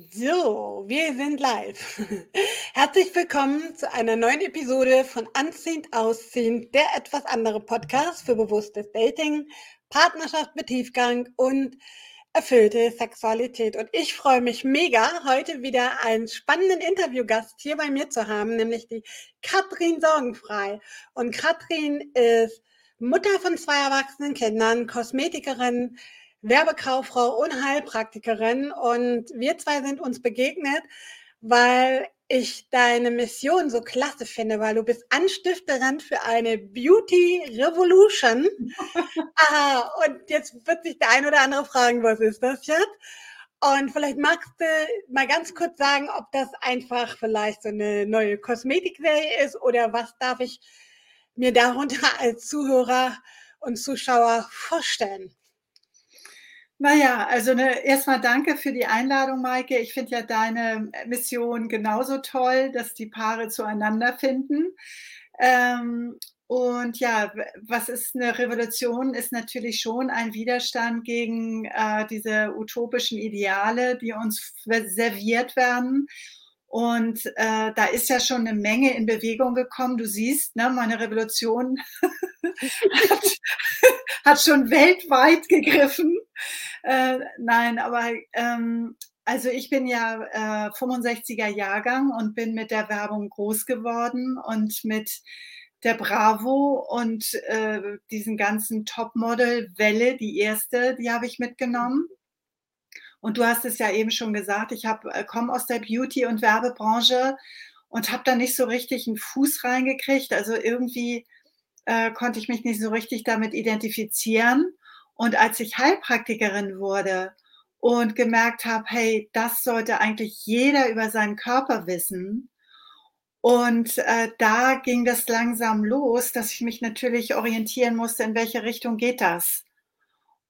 So, wir sind live. Herzlich willkommen zu einer neuen Episode von Anziehend Ausziehend, der etwas andere Podcast für bewusstes Dating, Partnerschaft mit Tiefgang und erfüllte Sexualität. Und ich freue mich mega, heute wieder einen spannenden Interviewgast hier bei mir zu haben, nämlich die Katrin Sorgenfrei. Und Katrin ist Mutter von zwei erwachsenen Kindern, Kosmetikerin, Werbekauffrau und Heilpraktikerin. Und wir zwei sind uns begegnet, weil ich deine Mission so klasse finde, weil du bist Anstifterin für eine Beauty Revolution. Aha, und jetzt wird sich der ein oder andere fragen, was ist das jetzt? Und vielleicht magst du mal ganz kurz sagen, ob das einfach vielleicht so eine neue Kosmetikserie ist oder was darf ich mir darunter als Zuhörer und Zuschauer vorstellen? Naja, also ne, erstmal danke für die Einladung, Maike. Ich finde ja deine Mission genauso toll, dass die Paare zueinander finden. Ähm, und ja, was ist eine Revolution? Ist natürlich schon ein Widerstand gegen äh, diese utopischen Ideale, die uns serviert werden. Und äh, da ist ja schon eine Menge in Bewegung gekommen. Du siehst, ne, meine Revolution hat, hat, schon weltweit gegriffen. Äh, nein, aber ähm, also ich bin ja äh, 65er Jahrgang und bin mit der Werbung groß geworden und mit der Bravo und äh, diesen ganzen Topmodel-Welle, die erste, die habe ich mitgenommen. Und du hast es ja eben schon gesagt, ich äh, komme aus der Beauty- und Werbebranche und habe da nicht so richtig einen Fuß reingekriegt. Also irgendwie äh, konnte ich mich nicht so richtig damit identifizieren. Und als ich Heilpraktikerin wurde und gemerkt habe, hey, das sollte eigentlich jeder über seinen Körper wissen. Und äh, da ging das langsam los, dass ich mich natürlich orientieren musste, in welche Richtung geht das.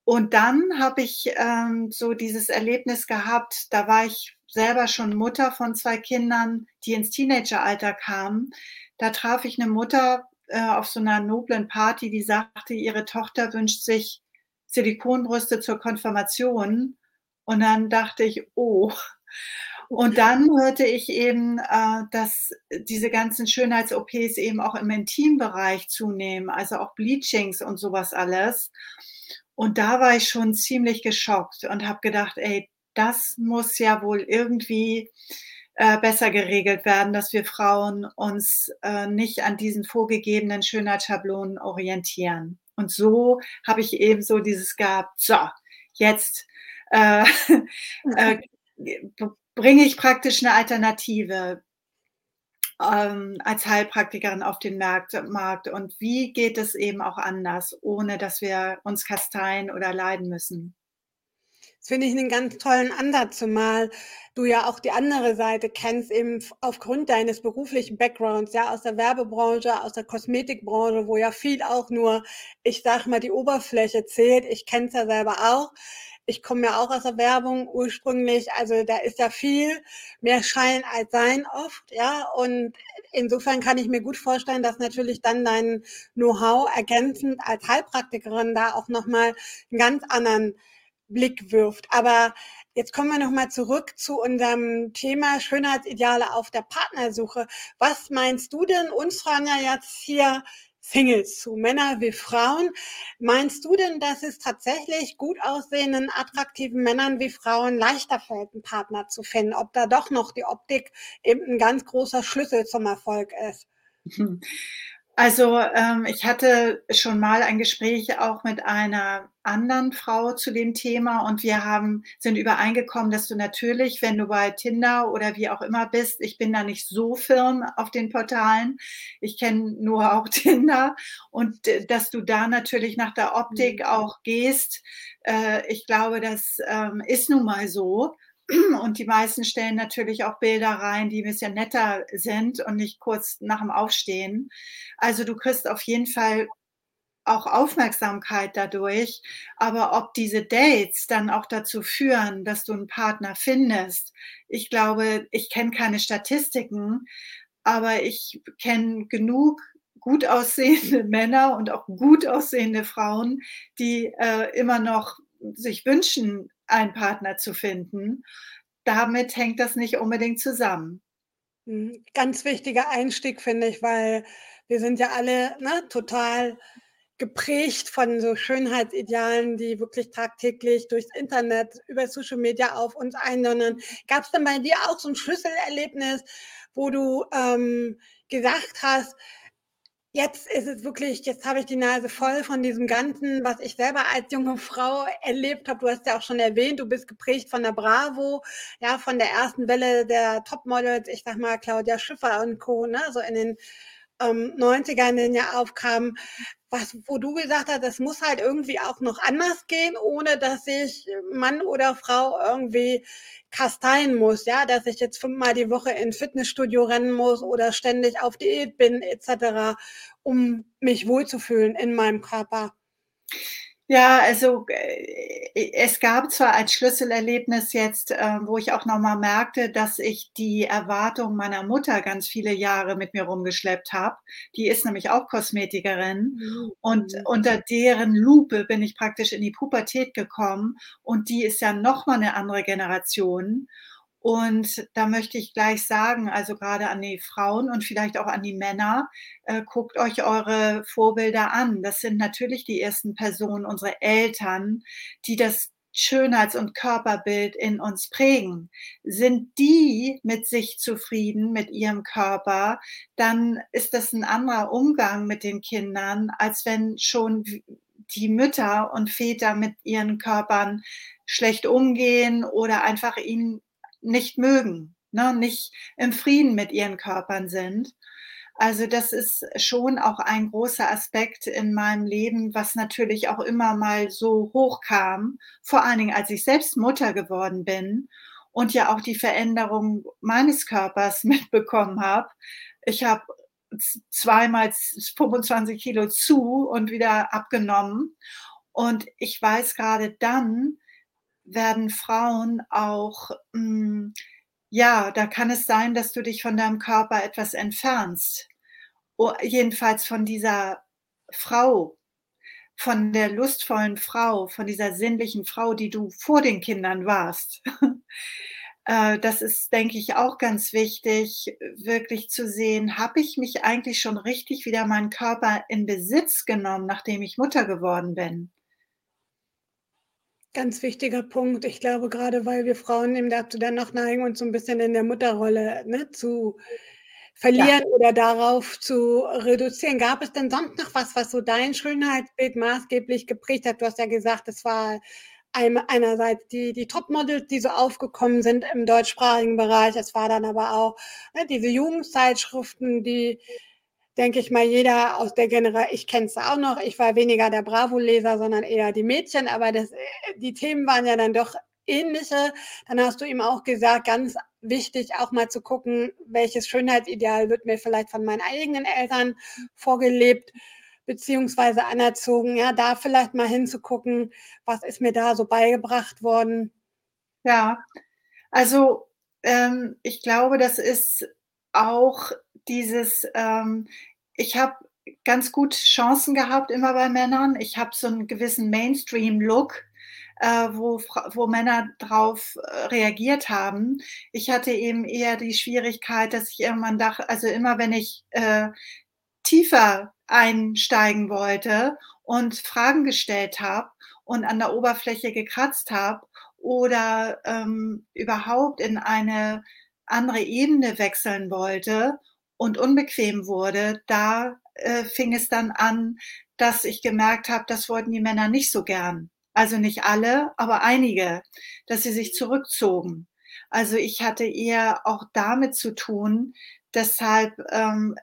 Und dann habe ich ähm, so dieses Erlebnis gehabt, da war ich selber schon Mutter von zwei Kindern, die ins Teenageralter kamen. Da traf ich eine Mutter äh, auf so einer noblen Party, die sagte, ihre Tochter wünscht sich Silikonbrüste zur Konfirmation. Und dann dachte ich, oh. Und dann hörte ich eben, äh, dass diese ganzen Schönheits-OPs eben auch im Intimbereich zunehmen, also auch Bleachings und sowas alles. Und da war ich schon ziemlich geschockt und habe gedacht, ey, das muss ja wohl irgendwie äh, besser geregelt werden, dass wir Frauen uns äh, nicht an diesen vorgegebenen Schönheitsschablonen orientieren. Und so habe ich eben so dieses gehabt, so, jetzt äh, äh, bringe ich praktisch eine Alternative ähm, als Heilpraktikerin auf den Markt, Markt und wie geht es eben auch anders, ohne dass wir uns kasteien oder leiden müssen. Das finde ich einen ganz tollen Ansatz, zumal du ja auch die andere Seite kennst, eben aufgrund deines beruflichen Backgrounds, ja, aus der Werbebranche, aus der Kosmetikbranche, wo ja viel auch nur, ich sag mal, die Oberfläche zählt. Ich kenne es ja selber auch ich komme ja auch aus der Werbung ursprünglich, also da ist ja viel mehr Schein als Sein oft, ja, und insofern kann ich mir gut vorstellen, dass natürlich dann dein Know-how ergänzend als Heilpraktikerin da auch nochmal einen ganz anderen Blick wirft. Aber jetzt kommen wir nochmal zurück zu unserem Thema Schönheitsideale auf der Partnersuche. Was meinst du denn? Uns fragen ja jetzt hier Singles zu, Männer wie Frauen. Meinst du denn, dass es tatsächlich gut aussehenden, attraktiven Männern wie Frauen leichter fällt, einen Partner zu finden? Ob da doch noch die Optik eben ein ganz großer Schlüssel zum Erfolg ist? Also ähm, ich hatte schon mal ein Gespräch auch mit einer anderen Frau zu dem Thema und wir haben sind übereingekommen, dass du natürlich, wenn du bei Tinder oder wie auch immer bist, ich bin da nicht so firm auf den Portalen, ich kenne nur auch Tinder und dass du da natürlich nach der Optik mhm. auch gehst. Äh, ich glaube, das ähm, ist nun mal so. Und die meisten stellen natürlich auch Bilder rein, die ein bisschen netter sind und nicht kurz nach dem Aufstehen. Also du kriegst auf jeden Fall auch Aufmerksamkeit dadurch. Aber ob diese Dates dann auch dazu führen, dass du einen Partner findest, ich glaube, ich kenne keine Statistiken, aber ich kenne genug gut aussehende Männer und auch gut aussehende Frauen, die äh, immer noch sich wünschen, einen Partner zu finden. damit hängt das nicht unbedingt zusammen. Mhm. Ganz wichtiger Einstieg, finde ich, weil wir sind ja alle, ne, total geprägt von so Schönheitsidealen, die wirklich tagtäglich durchs Internet, über Social Media auf uns eindonnern. Gab es denn bei dir auch so ein Schlüsselerlebnis, wo du ähm, gesagt hast, jetzt ist es wirklich, jetzt habe ich die Nase voll von diesem Ganzen, was ich selber als junge Frau erlebt habe. Du hast ja auch schon erwähnt, du bist geprägt von der Bravo, ja, von der ersten Welle der Topmodels, ich sag mal Claudia Schiffer und Co., ne, so in den ähm, 90ern, in denen ja aufkamen was, wo du gesagt hast, das muss halt irgendwie auch noch anders gehen, ohne dass ich Mann oder Frau irgendwie kasteien muss, ja, dass ich jetzt fünfmal die Woche in Fitnessstudio rennen muss oder ständig auf Diät bin, etc., um mich wohlzufühlen in meinem Körper. Ja, also äh, es gab zwar als Schlüsselerlebnis jetzt, äh, wo ich auch nochmal merkte, dass ich die Erwartung meiner Mutter ganz viele Jahre mit mir rumgeschleppt habe. Die ist nämlich auch Kosmetikerin mhm. und unter deren Lupe bin ich praktisch in die Pubertät gekommen und die ist ja nochmal eine andere Generation. Und da möchte ich gleich sagen, also gerade an die Frauen und vielleicht auch an die Männer, äh, guckt euch eure Vorbilder an. Das sind natürlich die ersten Personen, unsere Eltern, die das Schönheits- und Körperbild in uns prägen. Sind die mit sich zufrieden, mit ihrem Körper, dann ist das ein anderer Umgang mit den Kindern, als wenn schon die Mütter und Väter mit ihren Körpern schlecht umgehen oder einfach ihnen nicht mögen, ne, nicht im Frieden mit ihren Körpern sind. Also das ist schon auch ein großer Aspekt in meinem Leben, was natürlich auch immer mal so hochkam, vor allen Dingen als ich selbst Mutter geworden bin und ja auch die Veränderung meines Körpers mitbekommen habe. Ich habe zweimal 25 Kilo zu und wieder abgenommen. Und ich weiß gerade dann, werden Frauen auch, mh, hm, ja, da kann es sein, dass du dich von deinem Körper etwas entfernst. O, jedenfalls von dieser Frau, von der lustvollen Frau, von dieser sinnlichen Frau, die du vor den Kindern warst. Äh, das ist, denke ich, auch ganz wichtig, wirklich zu sehen, habe ich mich eigentlich schon richtig wieder meinen Körper in Besitz genommen, nachdem ich Mutter geworden bin? Ganz wichtiger Punkt. Ich glaube, gerade weil wir Frauen eben dazu dann noch neigen, uns so ein bisschen in der Mutterrolle, ne, zu verlieren ja. oder darauf zu reduzieren. Gab es denn sonst noch was, was so dein Schönheitsbild maßgeblich geprägt hat? Du hast ja gesagt, es war einerseits die, die Topmodels, die so aufgekommen sind im deutschsprachigen Bereich. Es war dann aber auch ne, diese Jugendzeitschriften, die denke ich mal, jeder aus der Generation, ich kenne es auch noch, ich war weniger der Bravo-Leser, sondern eher die Mädchen, aber das, die Themen waren ja dann doch ähnliche. Dann hast du ihm auch gesagt, ganz wichtig auch mal zu gucken, welches Schönheitsideal wird mir vielleicht von meinen eigenen Eltern vorgelebt beziehungsweise anerzogen. Ja, da vielleicht mal hinzugucken, was ist mir da so beigebracht worden. Ja, also ähm, ich glaube, das ist auch dieses, ähm, ich habe ganz gut Chancen gehabt immer bei Männern. Ich habe so einen gewissen Mainstream-Look, äh, wo, wo Männer drauf äh, reagiert haben. Ich hatte eben eher die Schwierigkeit, dass ich irgendwann dachte, also immer wenn ich äh, tiefer einsteigen wollte und Fragen gestellt habe und an der Oberfläche gekratzt habe oder ähm, überhaupt in eine andere Ebene wechseln wollte und unbequem wurde, da äh, fing es dann an, dass ich gemerkt habe, das wollten die Männer nicht so gern. Also nicht alle, aber einige, dass sie sich zurückzogen. Also ich hatte eher auch damit zu tun, deshalb ähm,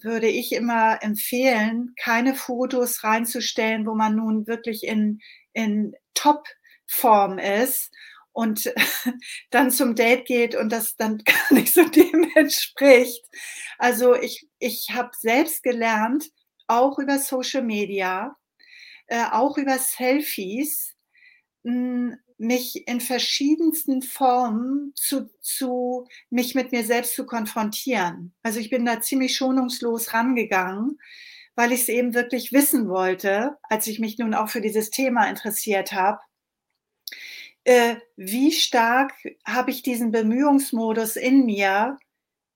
würde ich immer empfehlen, keine Fotos reinzustellen, wo man nun wirklich in, in Top-Form ist und dann zum Date geht und das dann gar nicht so dem entspricht. Also ich, ich habe selbst gelernt, auch über Social Media, äh, auch über Selfies, hm, mich in verschiedensten Formen zu, zu, mich mit mir selbst zu konfrontieren. Also ich bin da ziemlich schonungslos rangegangen, weil ich es eben wirklich wissen wollte, als ich mich nun auch für dieses Thema interessiert habe äh, wie stark habe ich diesen Bemühungsmodus in mir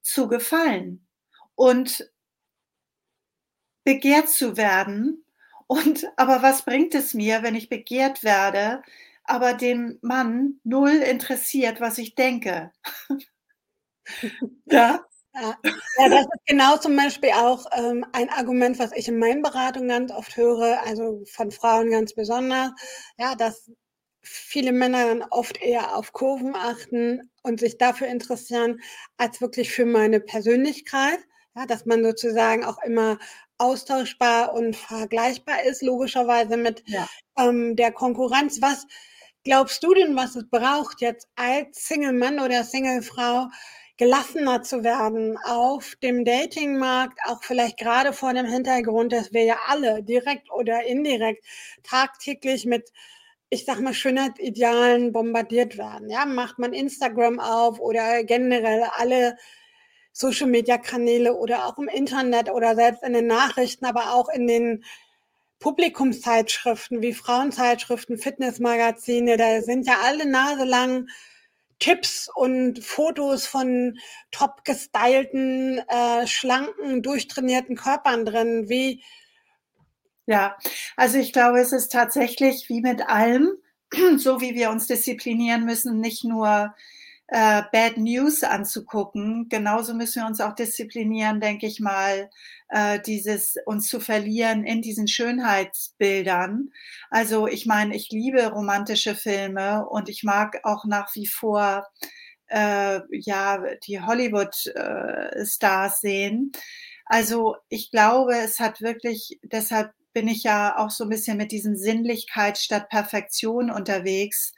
zu gefallen und begehrt zu werden. Und aber was bringt es mir, wenn ich begehrt werde, aber dem Mann null interessiert, was ich denke? ja. Ja, das ist genau zum Beispiel auch ähm, ein Argument, was ich in meinen Beratungen ganz oft höre, also von Frauen ganz besonders, ja, dass viele Männer dann oft eher auf Kurven achten und sich dafür interessieren, als wirklich für meine Persönlichkeit. Ja, dass man sozusagen auch immer austauschbar und vergleichbar ist, logischerweise mit ja. ähm, der Konkurrenz. Was glaubst du denn, was es braucht, jetzt als Single-Mann oder Single-Frau, gelassener zu werden auf dem Datingmarkt, auch vielleicht gerade vor dem Hintergrund, dass wir ja alle direkt oder indirekt tagtäglich mit ich sag mal, Schönheitsidealen bombardiert werden. Ja, macht man Instagram auf oder generell alle Social Media Kanäle oder auch im Internet oder selbst in den Nachrichten, aber auch in den Publikumszeitschriften wie Frauenzeitschriften, Fitnessmagazine, da sind ja alle naselang Tipps und Fotos von top gestylten, äh, schlanken, durchtrainierten Körpern drin. Wie ja, also ich glaube, es ist tatsächlich wie mit allem, so wie wir uns disziplinieren müssen, nicht nur äh, Bad News anzugucken. Genauso müssen wir uns auch disziplinieren, denke ich mal, äh, dieses uns zu verlieren in diesen Schönheitsbildern. Also ich meine, ich liebe romantische Filme und ich mag auch nach wie vor äh, ja die Hollywood-Stars äh, sehen. Also ich glaube, es hat wirklich, deshalb bin ich ja auch so ein bisschen mit diesem Sinnlichkeit statt Perfektion unterwegs,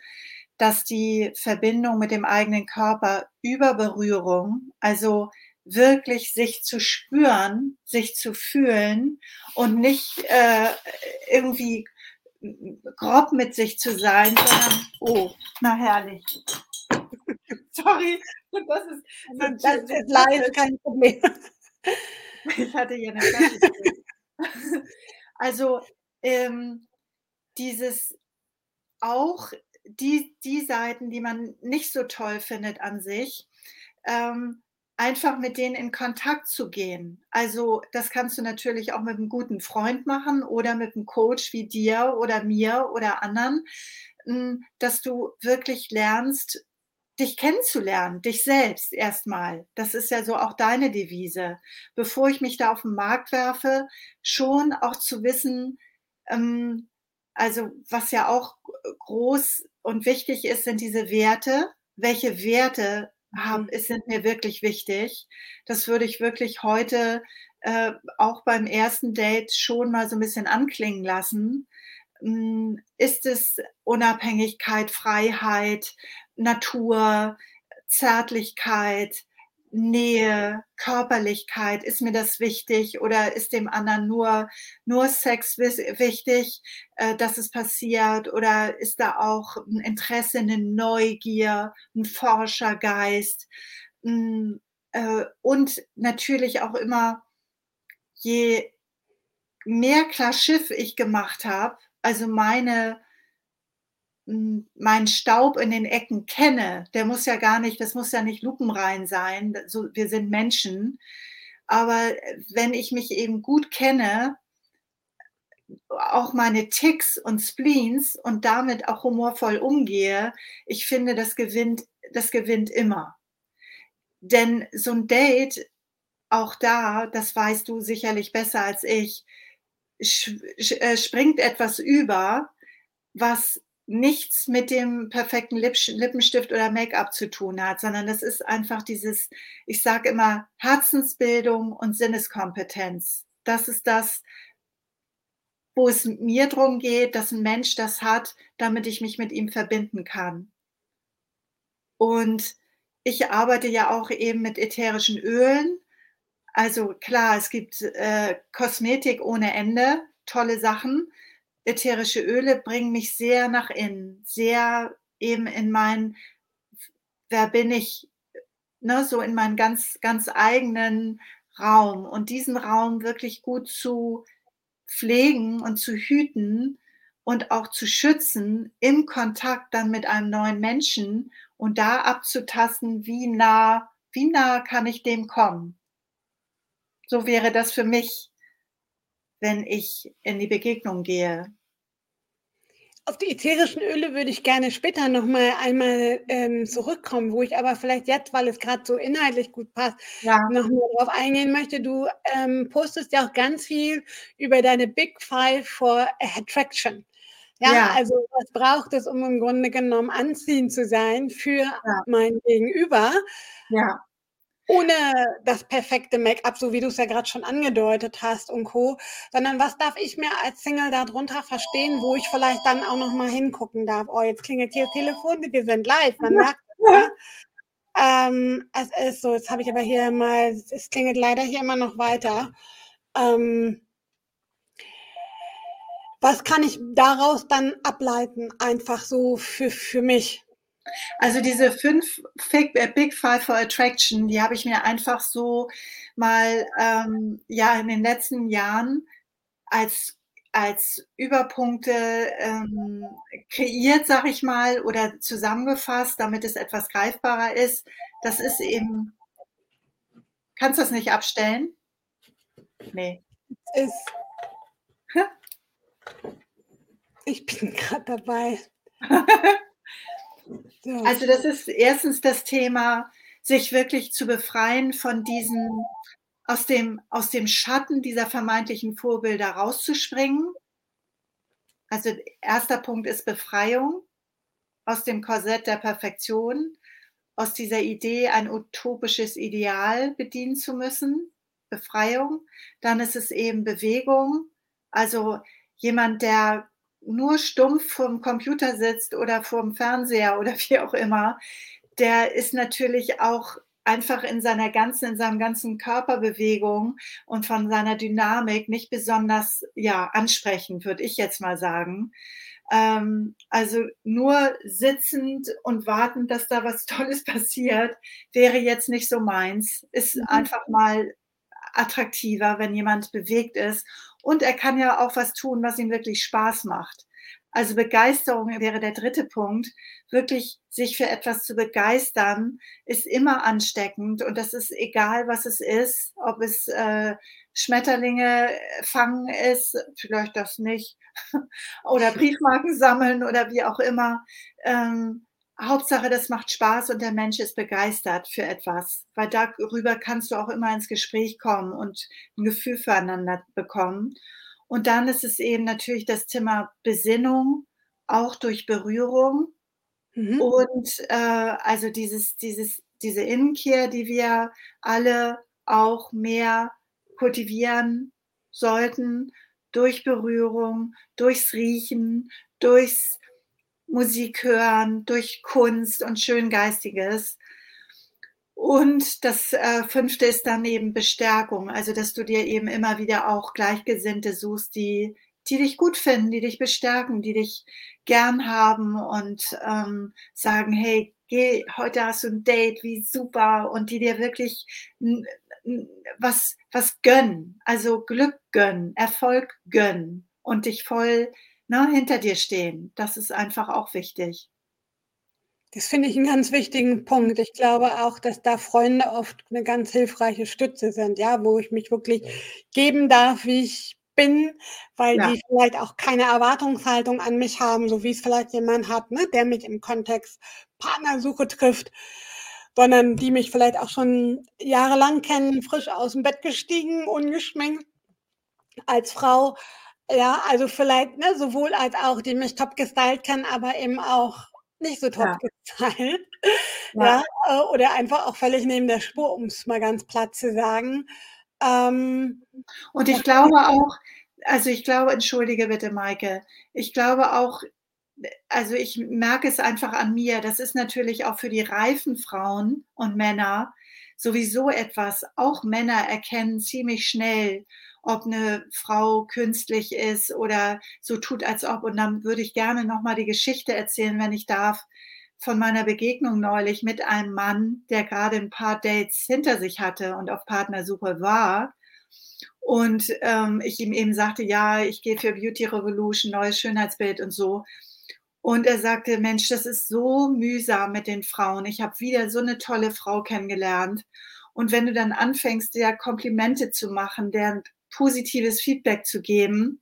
dass die Verbindung mit dem eigenen Körper über Berührung, also wirklich sich zu spüren, sich zu fühlen und nicht äh, irgendwie grob mit sich zu sein, sondern, oh, na herrlich. Sorry, das ist, das, das ist live kein Problem. Ich hatte hier eine Flasche. Also ähm, dieses auch die, die Seiten, die man nicht so toll findet an sich, ähm, einfach mit denen in Kontakt zu gehen. Also das kannst du natürlich auch mit einem guten Freund machen oder mit einem Coach wie dir oder mir oder anderen, hm, dass du wirklich lernst, dich kennenzulernen, dich selbst erstmal. Das ist ja so auch deine Devise. Bevor ich mich da auf den Markt werfe, schon auch zu wissen, ähm, also was ja auch groß und wichtig ist, sind diese Werte. Welche Werte haben, mhm. sind mir wirklich wichtig? Das würde ich wirklich heute äh, auch beim ersten Date schon mal so ein bisschen anklingen lassen. Hm, ist es Unabhängigkeit, Freiheit, Natur, Zärtlichkeit, Nähe, Körperlichkeit, ist mir das wichtig oder ist dem anderen nur, nur Sex wichtig, äh, dass es passiert? Oder ist da auch ein Interesse, eine Neugier, ein Forschergeist? Hm, äh, und natürlich auch immer, je mehr klar Schiff ich gemacht habe, also meine meinen Staub in den Ecken kenne, der muss ja gar nicht, das muss ja nicht lupenrein sein, so, wir sind Menschen, aber wenn ich mich eben gut kenne, auch meine Ticks und Spleens und damit auch humorvoll umgehe, ich finde, das gewinnt, das gewinnt immer. Denn so ein Date, auch da, das weißt du sicherlich besser als ich, äh, springt etwas über, was nichts mit dem perfekten Lippenstift oder Make-up zu tun hat, sondern das ist einfach dieses, ich sage immer, Herzensbildung und Sinneskompetenz. Das ist das, wo es mir darum geht, dass ein Mensch das hat, damit ich mich mit ihm verbinden kann. Und ich arbeite ja auch eben mit ätherischen Ölen. Also klar, es gibt äh, Kosmetik ohne Ende, tolle Sachen ätherische Öle bringen mich sehr nach innen, sehr eben in mein, wer bin ich, ne, so in meinen ganz, ganz eigenen Raum und diesen Raum wirklich gut zu pflegen und zu hüten und auch zu schützen im Kontakt dann mit einem neuen Menschen und da abzutasten, wie nah, wie nah kann ich dem kommen. So wäre das für mich, wenn ich in die Begegnung gehe. Auf die ätherischen Öle würde ich gerne später noch mal einmal ähm, zurückkommen, wo ich aber vielleicht jetzt, weil es gerade so inhaltlich gut passt, ja. noch mal darauf eingehen möchte. Du ähm, postest ja auch ganz viel über deine Big Five for Attraction. Ja, ja, also was braucht es, um im Grunde genommen anziehend zu sein für ja. mein Gegenüber? Ja ohne das perfekte Make-up, so wie du es ja gerade schon angedeutet hast und Co., sondern was darf ich mir als Single darunter verstehen, wo ich vielleicht dann auch noch mal hingucken darf. Oh, jetzt klingelt hier das Telefon, wir sind live, man merkt ja. ähm, es ist so, jetzt habe ich aber hier mal, es klingelt leider hier immer noch weiter. Ähm, was kann ich daraus dann ableiten, einfach so für, für mich? Also diese fünf äh, Big Five for Attraction, die habe ich mir einfach so mal ähm, ja in den letzten Jahren als als Überpunkte ähm, kreiert, sag ich mal, oder zusammengefasst, damit es etwas greifbarer ist. Das ist eben. Kannst du das nicht abstellen? Nee. Ist. Ich bin gerade dabei. Also das ist erstens das Thema, sich wirklich zu befreien von diesen, aus dem, aus dem Schatten dieser vermeintlichen Vorbilder rauszuspringen. Also erster Punkt ist Befreiung aus dem Korsett der Perfektion, aus dieser Idee, ein utopisches Ideal bedienen zu müssen. Befreiung. Dann ist es eben Bewegung. Also jemand, der nur stumpf vorm Computer sitzt oder vorm Fernseher oder wie auch immer, der ist natürlich auch einfach in seiner ganzen, in seinem ganzen Körperbewegung und von seiner Dynamik nicht besonders, ja, ansprechend, würde ich jetzt mal sagen. Ähm, also nur sitzend und wartend, dass da was Tolles passiert, wäre jetzt nicht so meins. Ist mhm. einfach mal attraktiver, wenn jemand bewegt ist und er kann ja auch was tun, was ihm wirklich Spaß macht. Also Begeisterung wäre der dritte Punkt. Wirklich sich für etwas zu begeistern, ist immer ansteckend und das ist egal, was es ist, ob es äh, Schmetterlinge fangen ist, vielleicht das nicht, oder Briefmarken sammeln oder wie auch immer. Ähm, Hauptsache, das macht Spaß und der Mensch ist begeistert für etwas, weil darüber kannst du auch immer ins Gespräch kommen und ein Gefühl füreinander bekommen. Und dann ist es eben natürlich das Thema Besinnung, auch durch Berührung. Mhm. Und äh, also dieses, dieses, diese Innenkehr, die wir alle auch mehr kultivieren sollten, durch Berührung, durchs Riechen, durchs Musik hören, durch Kunst und Schöngeistiges. Und das äh, fünfte ist dann eben Bestärkung, also dass du dir eben immer wieder auch Gleichgesinnte suchst, die, die dich gut finden, die dich bestärken, die dich gern haben und ähm, sagen, hey, geh, heute hast du ein Date, wie super, und die dir wirklich was, was gönnen, also Glück gönnen, Erfolg gönnen und dich voll ne, hinter dir stehen. Das ist einfach auch wichtig. Das finde ich einen ganz wichtigen Punkt. Ich glaube auch, dass da Freunde oft eine ganz hilfreiche Stütze sind, ja, wo ich mich wirklich geben darf, wie ich bin, weil Ja. die vielleicht auch keine Erwartungshaltung an mich haben, so wie es vielleicht jemand hat, ne, der mich im Kontext Partnersuche trifft, sondern die mich vielleicht auch schon jahrelang kennen, frisch aus dem Bett gestiegen, ungeschminkt als Frau. Ja, also vielleicht, ne, sowohl als auch, die mich top gestylt kennen, aber eben auch nicht so top Ja. gestylt. Ja. Ja, äh, oder einfach auch völlig neben der Spur, um es mal ganz platt zu sagen. Ähm, Und ich glaube auch also, ich glaube entschuldige bitte, Maike. Ich glaube auch also, ich merke es einfach an mir, das ist natürlich auch für die reifen Frauen und Männer sowieso etwas auch Männer erkennen ziemlich schnell, ob eine Frau künstlich ist oder so tut, als ob. Und dann würde ich gerne noch mal die Geschichte erzählen, wenn ich darf, von meiner Begegnung neulich mit einem Mann, der gerade ein paar Dates hinter sich hatte und auf Partnersuche war. Und ähm, ich ihm eben sagte, ja, ich gehe für Beauty Revolution, neues Schönheitsbild und so. Und er sagte, Mensch, das ist so mühsam mit den Frauen. Ich habe wieder so eine tolle Frau kennengelernt. Und wenn du dann anfängst, der Komplimente zu machen, der positives Feedback zu geben,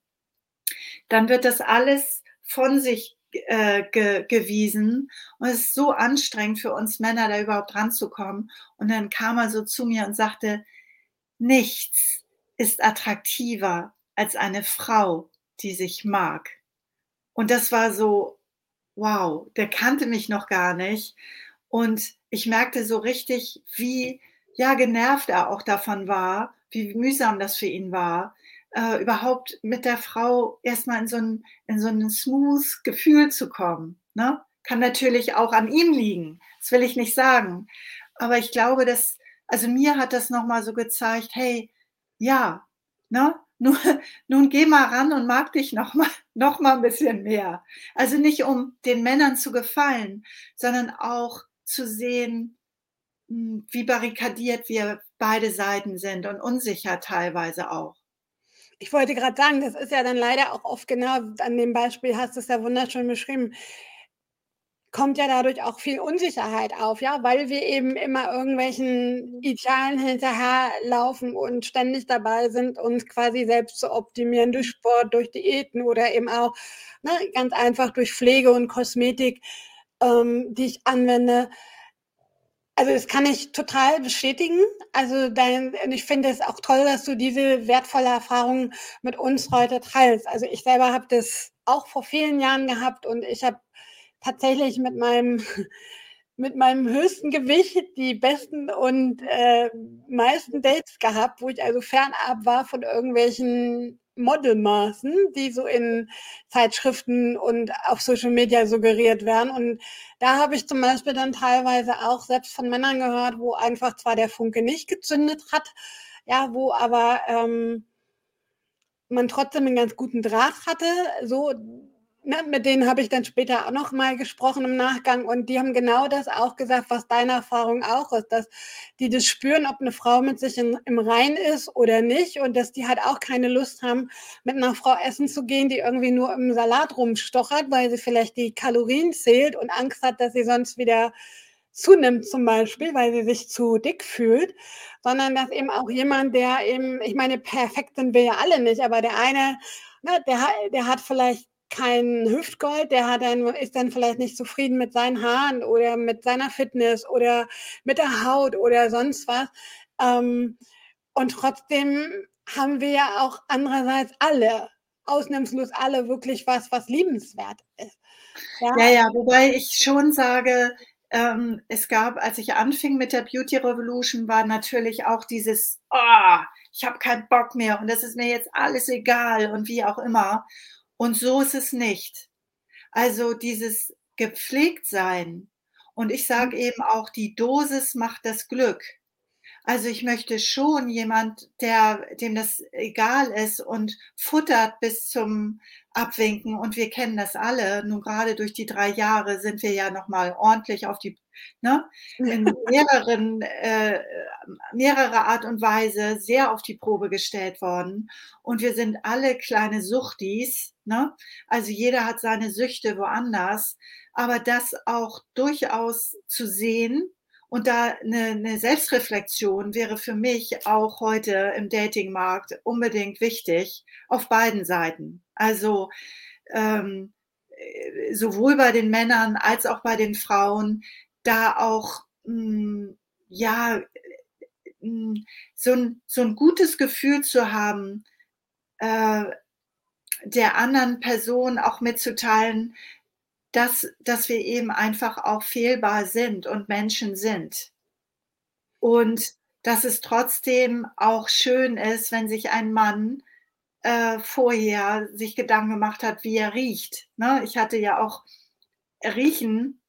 dann wird das alles von sich äh, ge gewiesen. Und es ist so anstrengend für uns Männer, da überhaupt ranzukommen. Und dann kam er so zu mir und sagte, nichts ist attraktiver als eine Frau, die sich mag. Und das war so, wow, der kannte mich noch gar nicht. Und ich merkte so richtig, wie, ja, genervt er auch davon war, wie mühsam das für ihn war, äh, überhaupt mit der Frau erstmal in so ein, in so ein smooth Gefühl zu kommen. Ne? Kann natürlich auch an ihm liegen, das will ich nicht sagen. Aber ich glaube, dass, also mir hat das nochmal so gezeigt, hey, ja, ne? Nun, nun geh mal ran und mag dich noch mal, noch mal ein bisschen mehr. Also nicht um den Männern zu gefallen, sondern auch zu sehen, wie barrikadiert wir beide Seiten sind und unsicher teilweise auch. Ich wollte gerade sagen, das ist ja dann leider auch oft genau an dem Beispiel hast du es ja wunderschön beschrieben kommt ja dadurch auch viel Unsicherheit auf, ja, weil wir eben immer irgendwelchen Idealen hinterherlaufen und ständig dabei sind, uns quasi selbst zu optimieren durch Sport, durch Diäten oder eben auch ne, ganz einfach durch Pflege und Kosmetik, ähm, die ich anwende. Also das kann ich total bestätigen. Also dein, ich finde es auch toll, dass du diese wertvolle Erfahrung mit uns heute teilst. Also ich selber habe das auch vor vielen Jahren gehabt und ich habe tatsächlich mit meinem mit meinem höchsten Gewicht die besten und äh, meisten Dates gehabt, wo ich also fernab war von irgendwelchen Modelmaßen, die so in Zeitschriften und auf Social Media suggeriert werden. Und da habe ich zum Beispiel dann teilweise auch selbst von Männern gehört, wo einfach zwar der Funke nicht gezündet hat, ja, wo aber ähm, man trotzdem einen ganz guten Draht hatte, so ne, mit denen habe ich dann später auch noch mal gesprochen im Nachgang und die haben genau das auch gesagt, was deine Erfahrung auch ist, dass die das spüren, ob eine Frau mit sich in, im Rein ist oder nicht und dass die halt auch keine Lust haben, mit einer Frau essen zu gehen, die irgendwie nur im Salat rumstochert, weil sie vielleicht die Kalorien zählt und Angst hat, dass sie sonst wieder zunimmt zum Beispiel, weil sie sich zu dick fühlt, sondern dass eben auch jemand, der eben, ich meine, perfekt sind wir ja alle nicht, aber der eine, ne, der, der hat vielleicht kein Hüftgold, der hat dann, ist dann vielleicht nicht zufrieden mit seinen Haaren oder mit seiner Fitness oder mit der Haut oder sonst was. Ähm, und trotzdem haben wir ja auch andererseits alle, ausnahmslos alle, wirklich was, was liebenswert ist. Ja, ja, ja wobei ich schon sage, ähm, es gab, als ich anfing mit der Beauty Revolution, war natürlich auch dieses, oh, ich habe keinen Bock mehr und das ist mir jetzt alles egal und wie auch immer. Und so ist es nicht. Also dieses gepflegt sein. Und ich sage mhm. eben auch, die Dosis macht das Glück. Also ich möchte schon jemand, der, dem das egal ist und futtert bis zum Abwinken. Und wir kennen das alle. Nun gerade durch die drei Jahre sind wir ja nochmal ordentlich auf die, ne, in mehreren, äh, mehrere Art und Weise sehr auf die Probe gestellt worden. Und wir sind alle kleine Suchtis. Ne? Also jeder hat seine Süchte woanders. Aber das auch durchaus zu sehen, und da eine, eine Selbstreflexion wäre für mich auch heute im Datingmarkt unbedingt wichtig, auf beiden Seiten. Also ähm, sowohl bei den Männern als auch bei den Frauen, da auch mh, hm, ja mh, hm, so, ein, so ein gutes Gefühl zu haben, äh, der anderen Person auch mitzuteilen, dass, dass wir eben einfach auch fehlbar sind und Menschen sind. Und dass es trotzdem auch schön ist, wenn sich ein Mann äh, vorher sich Gedanken gemacht hat, wie er riecht. Ne? Ich hatte ja auch Riechen,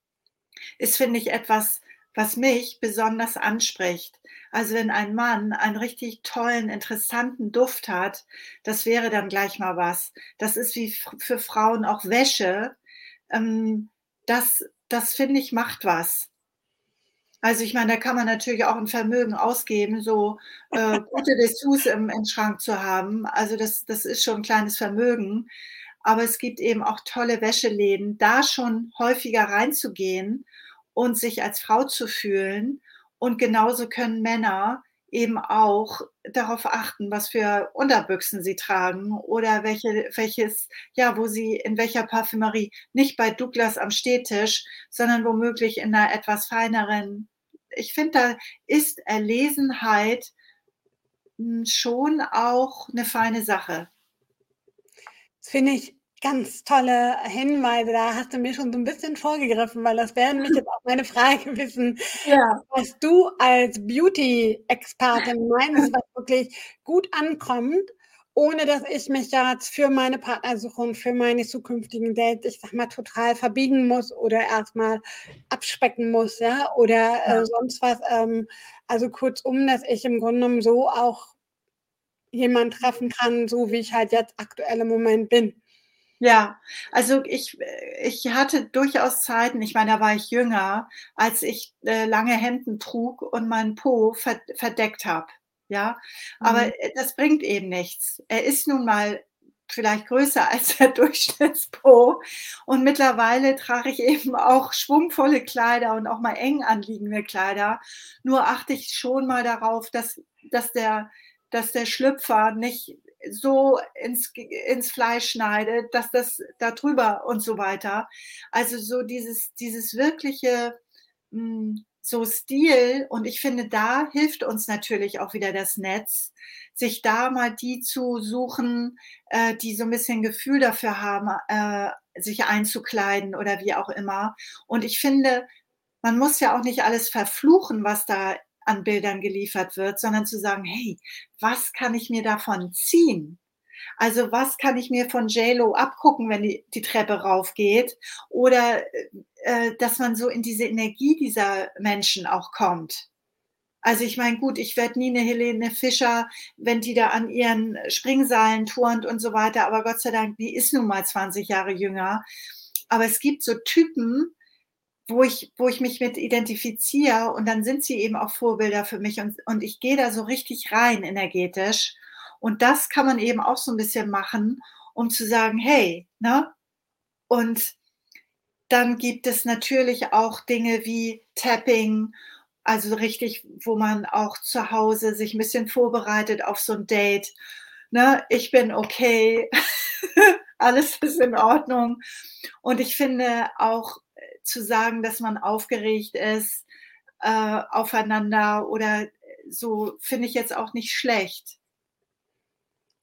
ist, finde ich, etwas, was mich besonders anspricht. Also wenn ein Mann einen richtig tollen, interessanten Duft hat, das wäre dann gleich mal was. Das ist wie für Frauen auch Wäsche ähm, das, das finde ich, macht was. Also ich meine, da kann man natürlich auch ein Vermögen ausgeben, so, äh, gute Dessous im im Schrank zu haben. Also das das ist schon 'n kleines Vermögen. Aber es gibt eben auch tolle Wäscheläden, da schon häufiger reinzugehen und sich als Frau zu fühlen. Und genauso können Männer eben auch darauf achten, was für Unterbüchsen sie tragen oder welche welches ja, wo sie in welcher Parfümerie nicht bei Douglas am Stehtisch, sondern womöglich in 'ner etwas feineren ich finde, da ist Erlesenheit schon auch 'ne feine Sache. Das finde ich ganz tolle Hinweise. Da hast du mir schon so 'n bisschen vorgegriffen, weil das wäre nämlich jetzt auch meine Frage gewesen, Ja. was du als Beauty-Expertin meinst, was wirklich gut ankommt, ohne dass ich mich jetzt für meine Partnersuche und für meine zukünftigen Dates, ich sage mal, total verbiegen muss oder erst mal abspecken muss, ja, oder, Ja. äh, sonst was. Ähm, also kurzum, dass ich im Grunde genommen so auch jemand treffen kann, so wie ich halt jetzt aktuell im Moment bin. Ja, also ich ich hatte durchaus Zeiten ich meine, da war ich jünger, als ich, äh, lange Hemden trug und meinen Po verd verdeckt habe, ja? Aber, Mhm. das bringt eben nichts. Er ist nun mal vielleicht größer als der Durchschnitts-Po und mittlerweile trage ich eben auch schwungvolle Kleider und auch mal eng anliegende Kleider. Nur achte ich schon mal darauf, dass dass der dass der Schlüpfer nicht so ins ins Fleisch schneidet, dass das da drüber und so weiter. Also, so dieses dieses wirkliche, hm, so Stil und ich finde, da hilft uns natürlich auch wieder das Netz, sich da mal die zu suchen, äh, die so 'n bisschen Gefühl dafür haben, äh, sich einzukleiden oder wie auch immer. Und ich finde, man muss ja auch nicht alles verfluchen, was da an Bildern geliefert wird, sondern zu sagen: „Hey, was kann ich mir davon ziehen?“ Also, was kann ich mir von J.Lo abgucken, wenn die die Treppe raufgeht? Oder, äh, äh, dass man so in diese Energie dieser Menschen auch kommt. Also, ich meine, gut, ich werde nie 'ne Helene Fischer, wenn die da an ihren Springseilen turnt und so weiter, aber Gott sei Dank, die ist nun mal 20 Jahre jünger. Aber es gibt so Typen, wo ich wo ich mich mit identifiziere und dann sind sie eben auch Vorbilder für mich und und ich gehe da so richtig rein energetisch. Und das kann man eben auch so 'n bisschen machen, um zu sagen: „Hey“, ne? Und dann gibt es natürlich auch Dinge wie Tapping, also richtig, wo man auch zu Hause sich 'n bisschen vorbereitet auf so 'n Date, ne? Ich bin okay, alles ist in Ordnung. Und ich finde auch, zu sagen, dass man aufgeregt ist, äh, aufeinander oder, äh, so, finde ich jetzt auch nicht schlecht.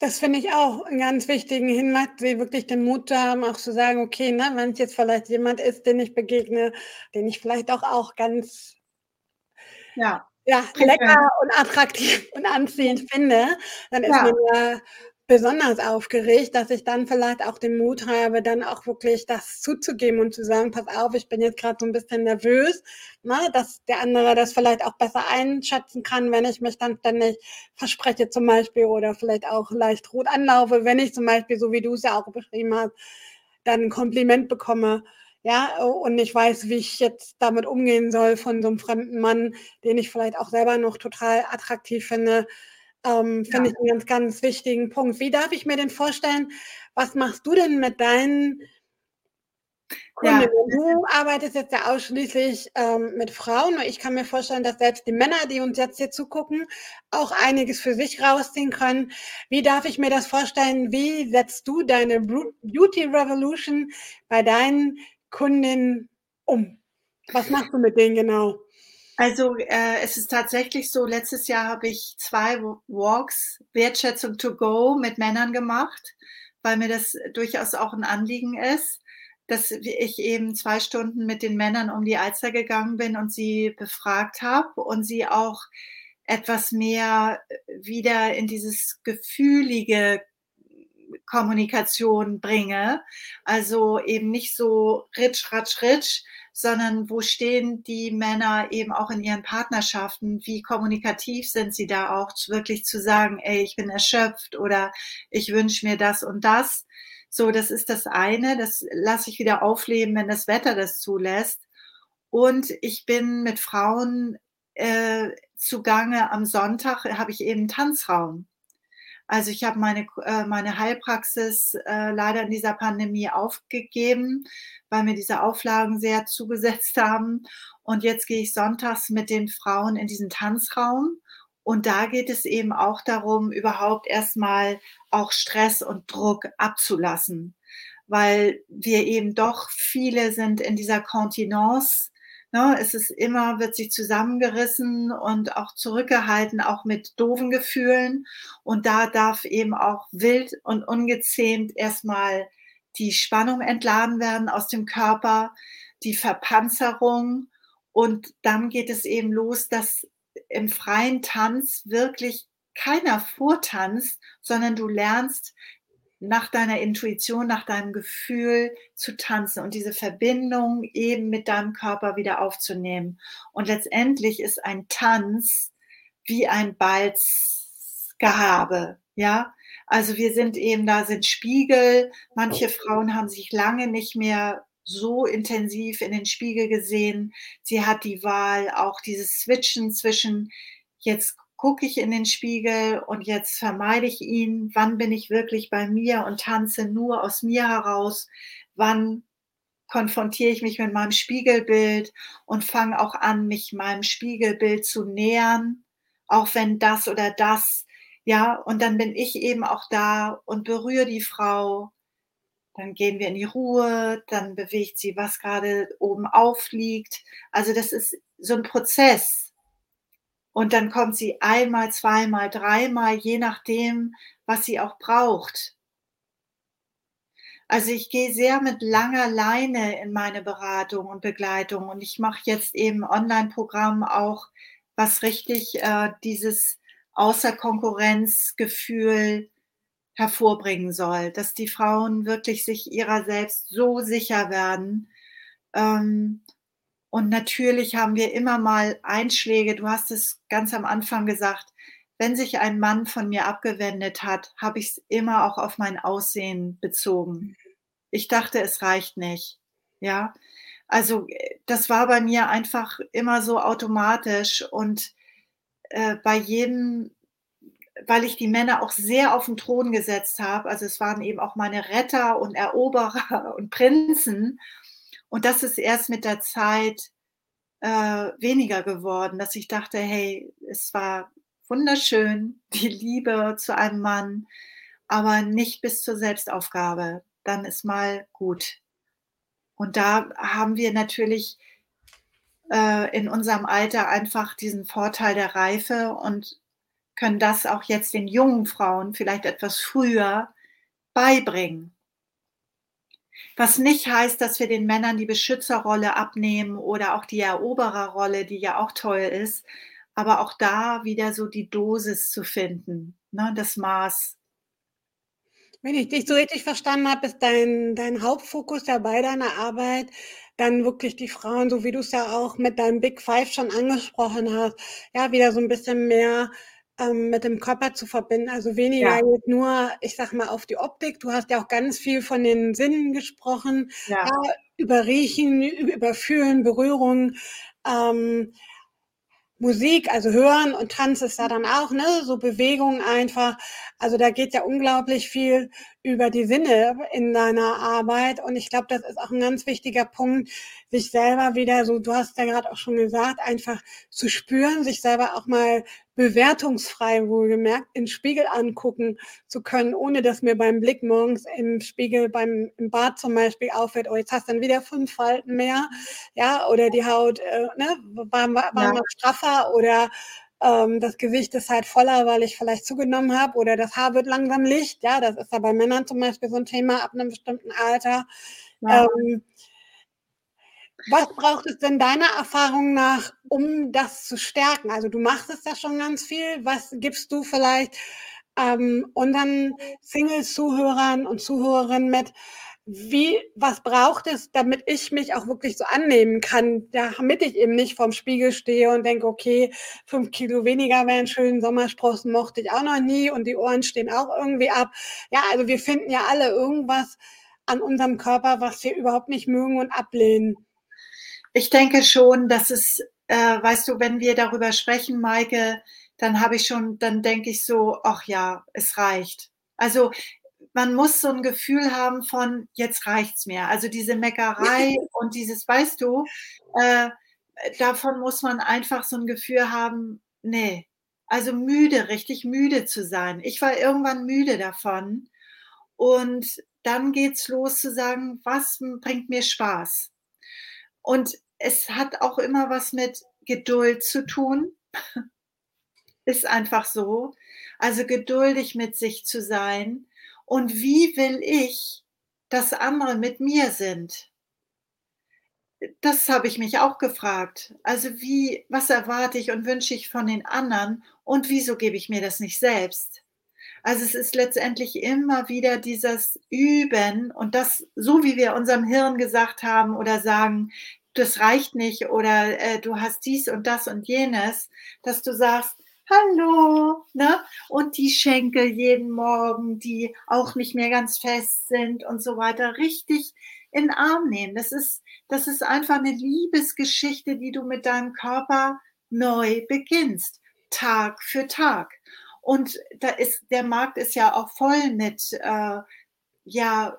Das finde ich auch 'n ganz wichtigen Hinweis, die wirklich den Mut zu haben, auch zu sagen: „Okay, ne, wenn's jetzt vielleicht jemand ist, den ich begegne, den ich vielleicht auch auch ganz“ Ja, „ja, lecker und attraktiv und anziehend finde“, dann ist man Ja. Besonders aufgeregt, dass ich dann vielleicht auch den Mut habe, dann auch wirklich das zuzugeben und zu sagen: „Pass auf, ich bin jetzt grad so 'n bisschen nervös“, ne, dass der andere das vielleicht auch besser einschätzen kann, wenn ich mich dann ständig verspreche zum Beispiel oder vielleicht auch leicht rot anlaufe, wenn ich zum Beispiel, so wie du's ja auch beschrieben hast, dann 'n Kompliment bekomme, ja, und nicht weiß, wie ich jetzt damit umgehen soll von so 'nem fremden Mann, den ich vielleicht auch selber noch total attraktiv finde. Ähm, finde Ja. ich 'n ganz, ganz wichtigen Punkt. Wie darf ich mir denn vorstellen was machst du denn mit deinen Ja. Kundinnen? Du arbeitest jetzt ja ausschließlich, ähm, mit Frauen, und ich kann mir vorstellen, dass selbst die Männer, die uns jetzt hier zugucken, auch einiges für sich rausziehen können. Wie darf ich mir das vorstellen? Wie setzt du deine Beauty Revolution bei deinen Kundinnen um? Was machst du mit denen genau? Also, äh, es ist tatsächlich so, letztes Jahr habe ich 2 W Walks, Wertschätzung to go, mit Männern gemacht, weil mir das durchaus auch 'n Anliegen ist, dass ich eben 2 Stunden mit den Männern um die Alster gegangen bin und sie befragt habe und sie auch etwas mehr, äh, wieder in dieses gefühlige Kommunikation bringe. Also, eben nicht so Ritsch, Ratsch, Ritsch, sondern wo stehen die Männer eben auch in ihren Partnerschaften? Wie kommunikativ sind sie da auch wirklich zu sagen: „Ey, ich bin erschöpft“ oder „Ich wünsche mir das und das.“ So, das ist das eine. Das lasse ich wieder aufleben, wenn das Wetter das zulässt. Und ich bin mit Frauen äh, zugange. Am Sonntag habe ich eben Tanzraum. Also ich habe meine, äh, meine Heilpraxis äh, leider in dieser Pandemie aufgegeben, weil mir diese Auflagen sehr zugesetzt haben. Und jetzt gehe ich sonntags mit den Frauen in diesen Tanzraum. Und da geht es eben auch darum, überhaupt erstmal auch Stress und Druck abzulassen, weil wir eben doch viele sind in dieser Kontinence Ne, es ist immer, wird sich zusammengerissen und auch zurückgehalten, auch mit doofen Gefühlen. Und da darf eben auch wild und ungezähmt erstmal die Spannung entladen werden aus dem Körper, die Verpanzerung. Und dann geht es eben los, dass im freien Tanz wirklich keiner vortanzt, sondern du lernst nach deiner Intuition, nach deinem Gefühl zu tanzen und diese Verbindung eben mit deinem Körper wieder aufzunehmen. Und letztendlich ist ein Tanz wie ein Balzgehabe, ja. Also wir sind eben, da sind Spiegel. Manche Frauen haben sich lange nicht mehr so intensiv in den Spiegel gesehen. Sie hat die Wahl, auch dieses Switchen zwischen jetzt gucke ich in den Spiegel und jetzt vermeide ich ihn, wann bin ich wirklich bei mir und tanze nur aus mir heraus, wann konfrontiere ich mich mit meinem Spiegelbild und fange auch an, mich meinem Spiegelbild zu nähern, auch wenn das oder das, ja, und dann bin ich eben auch da und berühre die Frau. Dann gehen wir in die Ruhe, dann bewegt sie, was gerade oben aufliegt. Also das ist so ein Prozess. Und dann kommt sie einmal, zweimal, dreimal, je nachdem, was sie auch braucht. Also ich gehe sehr mit langer Leine in meine Beratung und Begleitung und ich mache jetzt eben Online-Programm auch, was richtig äh, dieses Außerkonkurrenzgefühl hervorbringen soll, dass die Frauen wirklich sich ihrer selbst so sicher werden, ähm, und natürlich haben wir immer mal Einschläge. Du hast es ganz am Anfang gesagt. Wenn sich ein Mann von mir abgewendet hat, habe ich es immer auch auf mein Aussehen bezogen. Ich dachte, es reicht nicht. Ja, also das war bei mir einfach immer so automatisch und äh, bei jedem, weil ich die Männer auch sehr auf den Thron gesetzt habe. Also es waren eben auch meine Retter und Eroberer und Prinzen. Und das ist erst mit der Zeit äh, weniger geworden, dass ich dachte, hey, es war wunderschön, die Liebe zu einem Mann, aber nicht bis zur Selbstaufgabe. Dann ist mal gut. Und da haben wir natürlich äh, in unserem Alter einfach diesen Vorteil der Reife und können das auch jetzt den jungen Frauen vielleicht etwas früher beibringen. Was nicht heißt, dass wir den Männern die Beschützerrolle abnehmen oder auch die Erobererrolle, die ja auch toll ist, aber auch da wieder so die Dosis zu finden, ne, das Maß. Wenn ich dich so richtig verstanden habe, ist dein, dein Hauptfokus ja bei deiner Arbeit dann wirklich die Frauen, so wie du es ja auch mit deinem Big Five schon angesprochen hast, ja, wieder so ein bisschen mehr ähm, mit dem Körper zu verbinden. Also weniger ja. nur, ich sag mal, auf die Optik. Du hast ja auch ganz viel von den Sinnen gesprochen, ja. Ja, über Riechen, über Fühlen, Berührung. Ähm, Musik, also Hören und Tanz ist ja dann auch, ne, so Bewegung einfach. Also da geht ja unglaublich viel über die Sinne in deiner Arbeit. Und ich glaube, das ist auch ein ganz wichtiger Punkt, sich selber wieder, so du hast ja gerade auch schon gesagt, einfach zu spüren, sich selber auch mal bewertungsfrei wohlgemerkt in Spiegel angucken zu können, ohne dass mir beim Blick morgens im Spiegel beim im Bad zum Beispiel auffällt, oh, jetzt hast du dann wieder fünf Falten mehr, ja, oder die Haut äh, ne, war, war ja. mal straffer oder ähm, das Gewicht ist halt voller, weil ich vielleicht zugenommen habe oder das Haar wird langsam Licht. Ja, das ist ja bei Männern zum Beispiel so ein Thema ab einem bestimmten Alter. Ja. Ähm, was braucht es denn deiner Erfahrung nach, um das zu stärken? Also du machst es ja schon ganz viel. Was gibst du vielleicht ähm, unseren Single-Zuhörern und Zuhörerinnen mit? Wie, was braucht es, damit ich mich auch wirklich so annehmen kann, damit ich eben nicht vorm Spiegel stehe und denke, okay, fünf Kilo weniger wären schön, Sommersprossen mochte ich auch noch nie und die Ohren stehen auch irgendwie ab. Ja, also wir finden ja alle irgendwas an unserem Körper, was wir überhaupt nicht mögen und ablehnen. ich denke schon, dass es, äh, weißt du, wenn wir darüber sprechen, Maike, dann habe ich schon, dann denke ich so, ach ja, es reicht. Also man muss so ein Gefühl haben von, jetzt reicht's mir. Also diese Meckerei und dieses, weißt du, äh, davon muss man einfach so ein Gefühl haben, nee, also müde, richtig müde zu sein. Ich war irgendwann müde davon. Und dann geht's los zu sagen, was bringt mir Spaß? Und es hat auch immer was mit Geduld zu tun. Ist einfach so. Also geduldig mit sich zu sein. Und wie will ich, dass andere mit mir sind? Das habe ich mich auch gefragt. Also wie, was erwarte ich und wünsche ich von den anderen und wieso gebe ich mir das nicht selbst? Also es ist letztendlich immer wieder dieses Üben und das, so wie wir unserem Hirn gesagt haben oder sagen, das reicht nicht oder äh, du hast dies und das und jenes, dass du sagst, hallo, ne? Und die Schenkel jeden Morgen, die auch nicht mehr ganz fest sind und so weiter, richtig in den Arm nehmen. Das ist, das ist einfach eine Liebesgeschichte, die du mit deinem Körper neu beginnst, Tag für Tag. Und da ist, der Markt ist ja auch voll mit, äh, ja,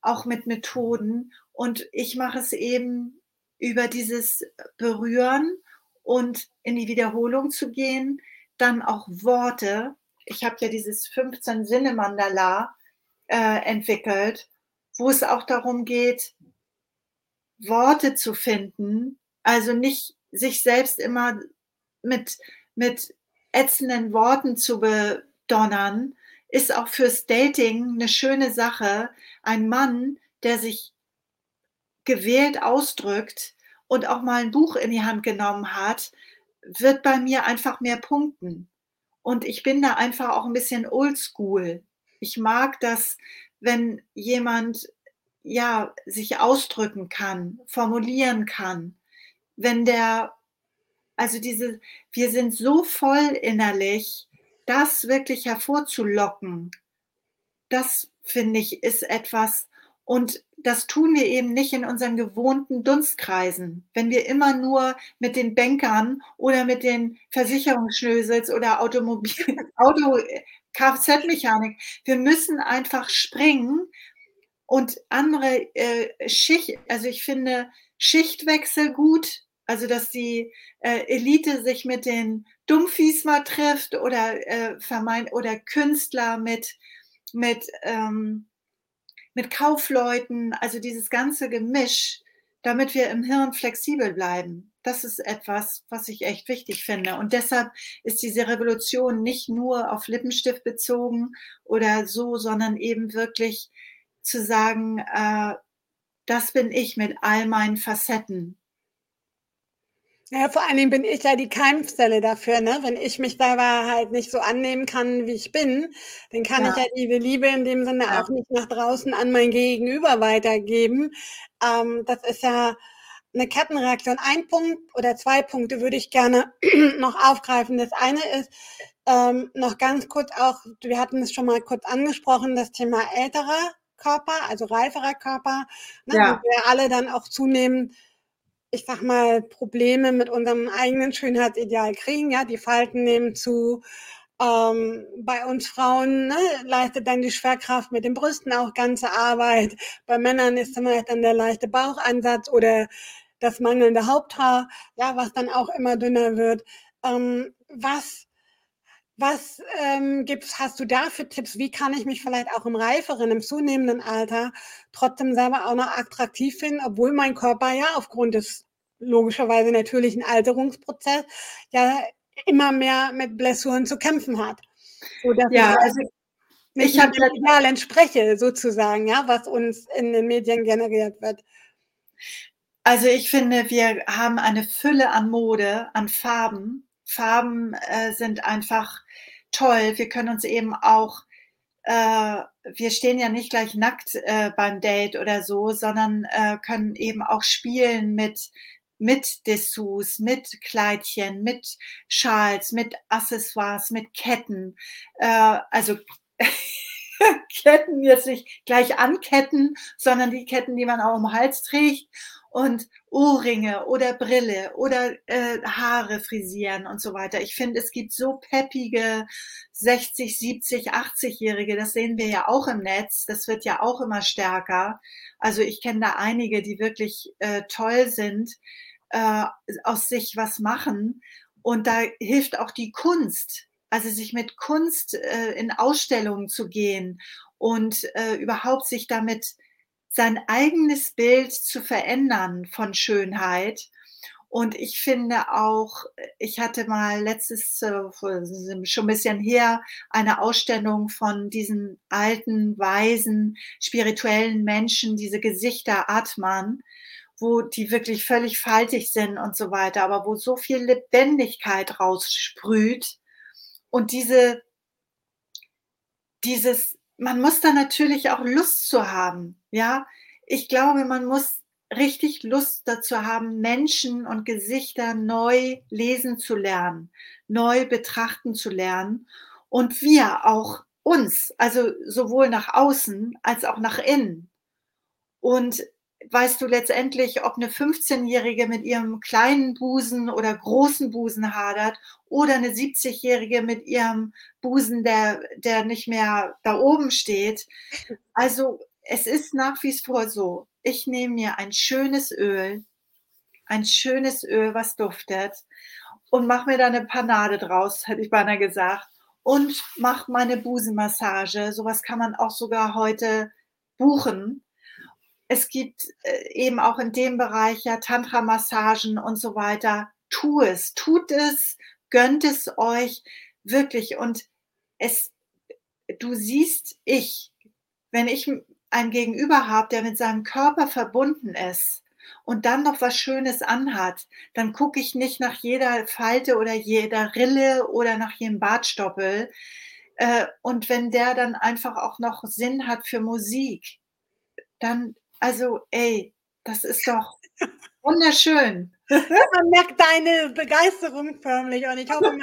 auch mit Methoden. Und ich mache es eben über dieses Berühren und in die Wiederholung zu gehen, dann auch Worte. Ich habe ja dieses 15 Sinne Mandala äh, entwickelt, wo es auch darum geht, Worte zu finden, also nicht sich selbst immer mit, mit ätzenden Worten zu bedonnern, ist auch fürs Dating eine schöne Sache. Ein Mann, der sich gewählt ausdrückt und auch mal ein Buch in die Hand genommen hat, wird bei mir einfach mehr punkten. Und ich bin da einfach auch ein bisschen oldschool. Ich mag das, wenn jemand ja sich ausdrücken kann, formulieren kann, wenn der also diese wir sind so voll innerlich, das wirklich hervorzulocken. Das finde ich ist etwas und das tun wir eben nicht in unseren gewohnten Dunstkreisen. Wenn wir immer nur mit den Bankern oder mit den Versicherungsschnösels oder Automobil, Auto, Kfz-Mechanik, wir müssen einfach springen und andere äh, Schicht, also ich finde Schichtwechsel gut, also dass die äh, Elite sich mit den Dummfies mal trifft oder äh, vermeint oder Künstler mit mit ähm, mit Kaufleuten, also dieses ganze Gemisch, damit wir im Hirn flexibel bleiben. Das ist etwas, was ich echt wichtig finde. Und deshalb ist diese Revolution nicht nur auf Lippenstift bezogen oder so, sondern eben wirklich zu sagen, äh, das bin ich mit all meinen Facetten. Ja, vor allen Dingen bin ich ja die Keimzelle dafür, ne? Wenn ich mich selber halt nicht so annehmen kann, wie ich bin, dann kann ja. ich ja diese Liebe in dem Sinne ja. auch nicht nach draußen an mein Gegenüber weitergeben. Ähm, das ist ja eine Kettenreaktion. Ein Punkt oder zwei Punkte würde ich gerne noch aufgreifen. Das eine ist ähm, noch ganz kurz auch, wir hatten es schon mal kurz angesprochen, das Thema älterer Körper, also reiferer Körper, ne? Ja. wo wir alle dann auch zunehmend ich sag mal, Probleme mit unserem eigenen Schönheitsideal kriegen. Ja, die Falten nehmen zu. Ähm, bei uns Frauen ne, leistet dann die Schwerkraft mit den Brüsten auch ganze Arbeit. Bei Männern ist vielleicht dann der leichte Bauchansatz oder das mangelnde Haupthaar, ja, was dann auch immer dünner wird. Ähm, was was ähm, gibt's, hast du da für Tipps? Wie kann ich mich vielleicht auch im reiferen, im zunehmenden Alter trotzdem selber auch noch attraktiv finden, obwohl mein Körper ja aufgrund des logischerweise natürlichen Alterungsprozess ja immer mehr mit Blessuren zu kämpfen hat. So, ja, also ich habe Ideal entspreche sozusagen, ja, was uns in den Medien generiert wird. Also ich finde, wir haben eine Fülle an Mode, an Farben, Farben äh, sind einfach toll. Wir können uns eben auch, äh, wir stehen ja nicht gleich nackt äh, beim Date oder so, sondern äh, können eben auch spielen mit mit Dessous, mit Kleidchen, mit Schals, mit Accessoires, mit Ketten. Äh, also Ketten jetzt nicht gleich anketten, sondern die Ketten, die man auch im Hals trägt und Ohrringe oder Brille oder äh, Haare frisieren und so weiter. Ich finde, es gibt so peppige 60, 70, 80-Jährige, das sehen wir ja auch im Netz, das wird ja auch immer stärker. Also ich kenne da einige, die wirklich äh, toll sind, äh, aus sich was machen. Und da hilft auch die Kunst, also sich mit Kunst äh, in Ausstellungen zu gehen und äh, überhaupt sich damit sein eigenes Bild zu verändern von Schönheit. Und ich finde auch, ich hatte mal letztes, äh, schon ein bisschen her, eine Ausstellung von diesen alten, weisen, spirituellen Menschen, diese Gesichter Atman, wo die wirklich völlig faltig sind und so weiter, aber wo so viel Lebendigkeit raussprüht. Und diese, dieses man muss da natürlich auch Lust zu haben. Ja, ich glaube, man muss richtig Lust dazu haben, Menschen und Gesichter neu lesen zu lernen, neu betrachten zu lernen und wir auch uns, also sowohl nach außen als auch nach innen. Und weißt du letztendlich, ob eine 15-Jährige mit ihrem kleinen Busen oder großen Busen hadert oder eine 70-Jährige mit ihrem Busen, der, der nicht mehr da oben steht. Also es ist nach wie vor so, ich nehme mir ein schönes Öl, ein schönes Öl, was duftet und mache mir da eine Panade draus, hätte ich beinahe gesagt, und mache meine Busenmassage. Sowas kann man auch sogar heute buchen es gibt äh, eben auch in dem Bereich ja Tantra-Massagen und so weiter. Tu es, tut es, gönnt es euch wirklich. Und es, du siehst ich, wenn ich ein Gegenüber habe, der mit seinem Körper verbunden ist und dann noch was Schönes anhat, dann gucke ich nicht nach jeder Falte oder jeder Rille oder nach jedem Bartstoppel. Äh, und wenn der dann einfach auch noch Sinn hat für Musik, dann also, ey, das ist doch wunderschön. Man merkt deine Begeisterung förmlich und ich hoffe,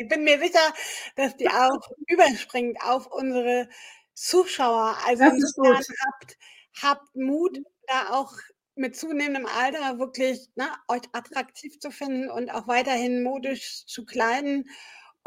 ich bin mir sicher, dass die auch überspringt auf unsere Zuschauer. Also habt, habt Mut, da auch mit zunehmendem Alter wirklich ne, euch attraktiv zu finden und auch weiterhin modisch zu kleiden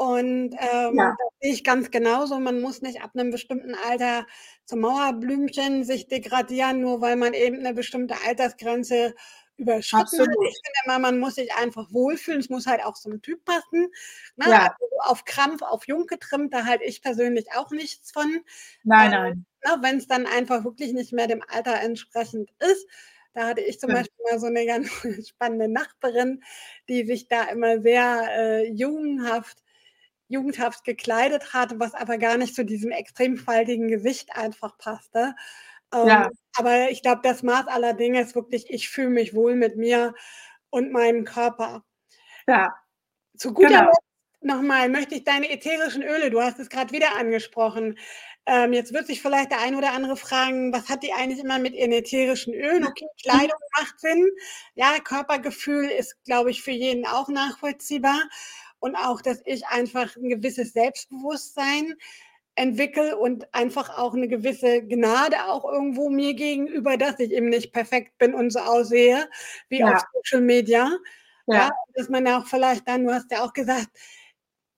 und ähm, ja. das sehe ich ganz genauso. Man muss nicht ab einem bestimmten Alter zum Mauerblümchen sich degradieren, nur weil man eben eine bestimmte Altersgrenze überschritten Absolut. hat. Ich finde immer, man muss sich einfach wohlfühlen. Es muss halt auch zum Typ passen. Ne? Ja. Also auf Krampf, auf Jung getrimmt, da halte ich persönlich auch nichts von. Nein, ähm, nein. Ne, Wenn es dann einfach wirklich nicht mehr dem Alter entsprechend ist. Da hatte ich zum. Beispiel mal so eine ganz spannende Nachbarin, die sich da immer sehr äh, jungenhaft jugendhaft gekleidet hat, was aber gar nicht zu diesem extrem faltigen Gesicht einfach passte. Ähm, ja. Aber ich glaube, das Maß aller Dinge ist wirklich, ich fühle mich wohl mit mir und meinem Körper. Ja. Zu guter genau. Letzt nochmal möchte ich deine ätherischen Öle, du hast es gerade wieder angesprochen. Ähm, jetzt wird sich vielleicht der ein oder andere fragen, was hat die eigentlich immer mit ihren ätherischen Ölen? Okay, Kleidung macht Sinn. Ja, Körpergefühl ist, glaube ich, für jeden auch nachvollziehbar und auch, dass ich einfach ein gewisses Selbstbewusstsein entwickle und einfach auch eine gewisse Gnade auch irgendwo mir gegenüber, dass ich eben nicht perfekt bin und so aussehe wie ja. auf Social Media. Ja. ja. dass man ja auch vielleicht dann, du hast ja auch gesagt,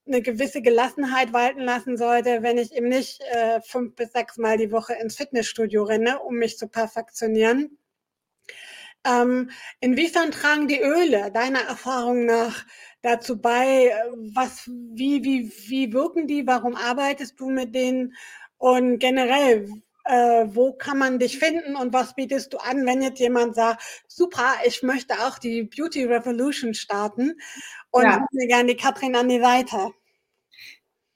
eine gewisse Gelassenheit walten lassen sollte, wenn ich eben nicht äh, fünf bis sechs Mal die Woche ins Fitnessstudio renne, um mich zu perfektionieren. Ähm, inwiefern tragen die Öle deiner Erfahrung nach dazu bei, was, wie, wie, wie wirken die, warum arbeitest du mit denen und generell, äh, wo kann man dich finden und was bietest du an, wenn jetzt jemand sagt, super, ich möchte auch die Beauty Revolution starten und ja. mir gerne die Katrin an die Seite.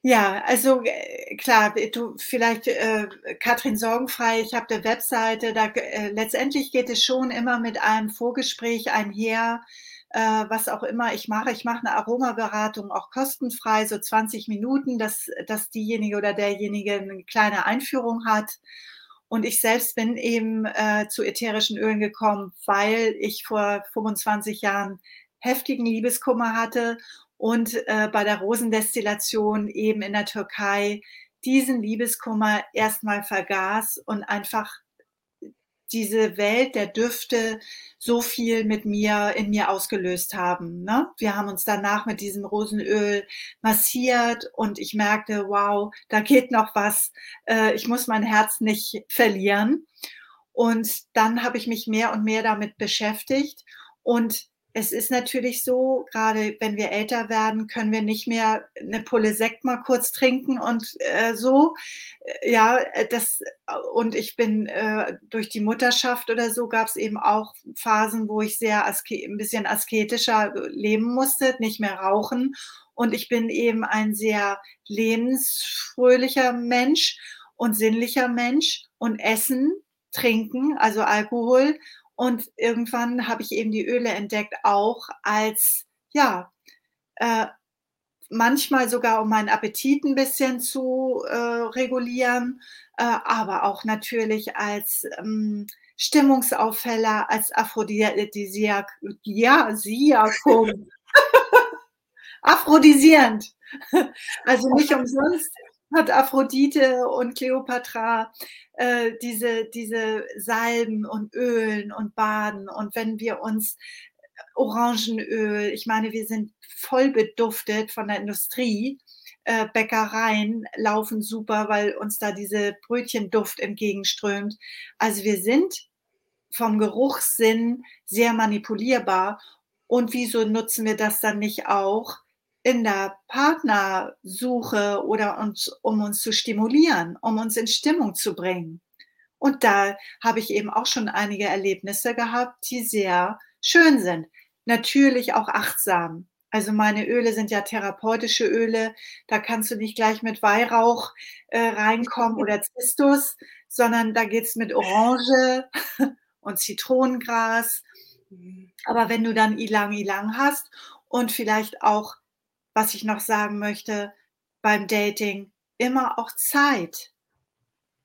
Ja, also äh, klar, du vielleicht äh, Katrin Sorgenfrei, ich habe eine Webseite, da äh, letztendlich geht es schon immer mit einem Vorgespräch einher, äh, was auch immer ich mache. Ich mache eine Aromaberatung auch kostenfrei, so 20 Minuten, dass, dass diejenige oder derjenige eine kleine Einführung hat. Und ich selbst bin eben äh, zu ätherischen Ölen gekommen, weil ich vor 25 Jahren heftigen Liebeskummer hatte und äh, bei der Rosendestillation eben in der Türkei diesen Liebeskummer erstmal vergaß und einfach diese Welt der Düfte so viel mit mir in mir ausgelöst haben. Ne? Wir haben uns danach mit diesem Rosenöl massiert und ich merkte, wow, da geht noch was. Äh, ich muss mein Herz nicht verlieren. Und dann habe ich mich mehr und mehr damit beschäftigt und es ist natürlich so, gerade wenn wir älter werden, können wir nicht mehr eine Pulle Sekt mal kurz trinken und äh, so. Äh, ja, äh, das, und ich bin äh, durch die Mutterschaft oder so gab es eben auch Phasen, wo ich sehr ein bisschen asketischer leben musste, nicht mehr rauchen. Und ich bin eben ein sehr lebensfröhlicher Mensch und sinnlicher Mensch und Essen, Trinken, also Alkohol und irgendwann habe ich eben die Öle entdeckt, auch als, ja, äh, manchmal sogar um meinen Appetit ein bisschen zu äh, regulieren, äh, aber auch natürlich als ähm, Stimmungsaufheller, als Aphrodisiak, ja, Siakum. Aphrodisierend. Also nicht umsonst hat Aphrodite und Kleopatra äh, diese, diese Salben und Ölen und Baden. Und wenn wir uns Orangenöl, ich meine, wir sind voll beduftet von der Industrie. Äh, Bäckereien laufen super, weil uns da diese Brötchenduft entgegenströmt. Also wir sind vom Geruchssinn sehr manipulierbar. Und wieso nutzen wir das dann nicht auch in der Partnersuche oder uns, um uns zu stimulieren, um uns in Stimmung zu bringen. Und da habe ich eben auch schon einige Erlebnisse gehabt, die sehr schön sind. Natürlich auch achtsam. Also meine Öle sind ja therapeutische Öle. Da kannst du nicht gleich mit Weihrauch äh, reinkommen oder Zistus, sondern da geht's mit Orange und Zitronengras. Mhm. Aber wenn du dann Ilang Ilang hast und vielleicht auch was ich noch sagen möchte beim Dating, immer auch Zeit.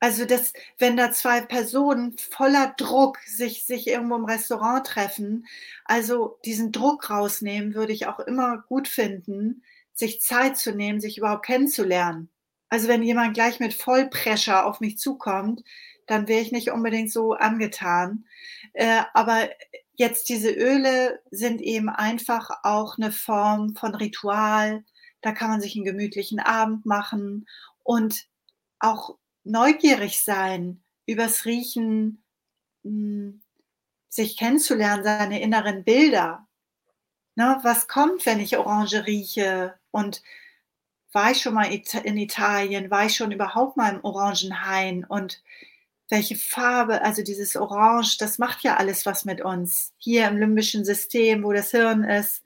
Also das, wenn da zwei Personen voller Druck sich, sich irgendwo im Restaurant treffen, also diesen Druck rausnehmen, würde ich auch immer gut finden, sich Zeit zu nehmen, sich überhaupt kennenzulernen. Also wenn jemand gleich mit Vollprescher auf mich zukommt, dann wäre ich nicht unbedingt so angetan. Äh, aber Jetzt diese Öle sind eben einfach auch eine Form von Ritual. Da kann man sich einen gemütlichen Abend machen und auch neugierig sein, übers Riechen, hm, sich kennenzulernen, seine inneren Bilder. Na, was kommt, wenn ich Orange rieche? Und war ich schon mal in Italien? War ich schon überhaupt mal im Orangenhain? Und welche Farbe, also dieses Orange, das macht ja alles was mit uns. Hier im limbischen System, wo das Hirn ist,